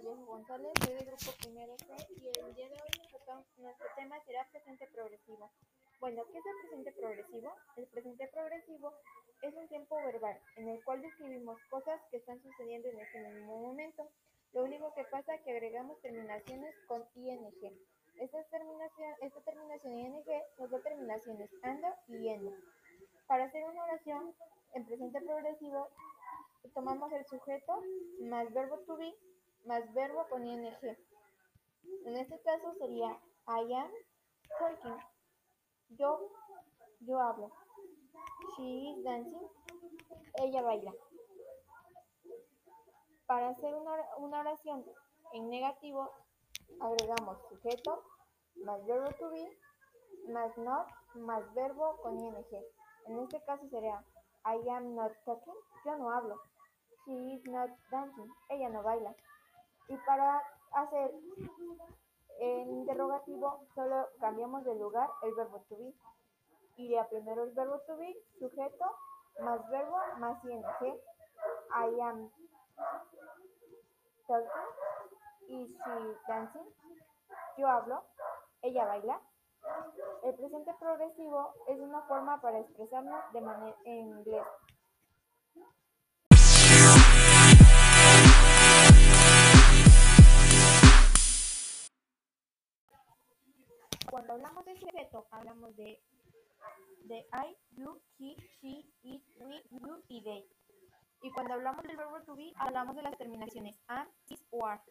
Diego González, soy del grupo primero C y el día de hoy nuestro, tema será presente progresivo. Bueno, ¿qué es el presente progresivo? El presente progresivo es un tiempo verbal en el cual describimos cosas que están sucediendo en ese mismo momento. Lo único que pasa es que agregamos terminaciones con ing. Esta terminación, esta terminación ing nos da terminaciones ando y endo. Para hacer una oración en presente progresivo tomamos el sujeto más verbo to be más verbo con ing. En este caso sería I am talking. Yo, yo hablo. She is dancing. Ella baila. Para hacer una, una oración en negativo, agregamos sujeto más verbo to be más not más verbo con ing. En este caso sería I am not talking. Yo no hablo. She is not dancing. Ella no baila. Y para hacer en interrogativo solo cambiamos de lugar el verbo to be. Iría primero el verbo to be, sujeto, más verbo, más ing. I am talking. Is she dancing? Yo hablo. Ella baila. El presente progresivo es una forma para expresarnos de manera en inglés. Cuando hablamos de sujeto, hablamos de, de I, you, he, she, it, we, you y they. Y cuando hablamos del verbo to be, hablamos de las terminaciones am, is o are.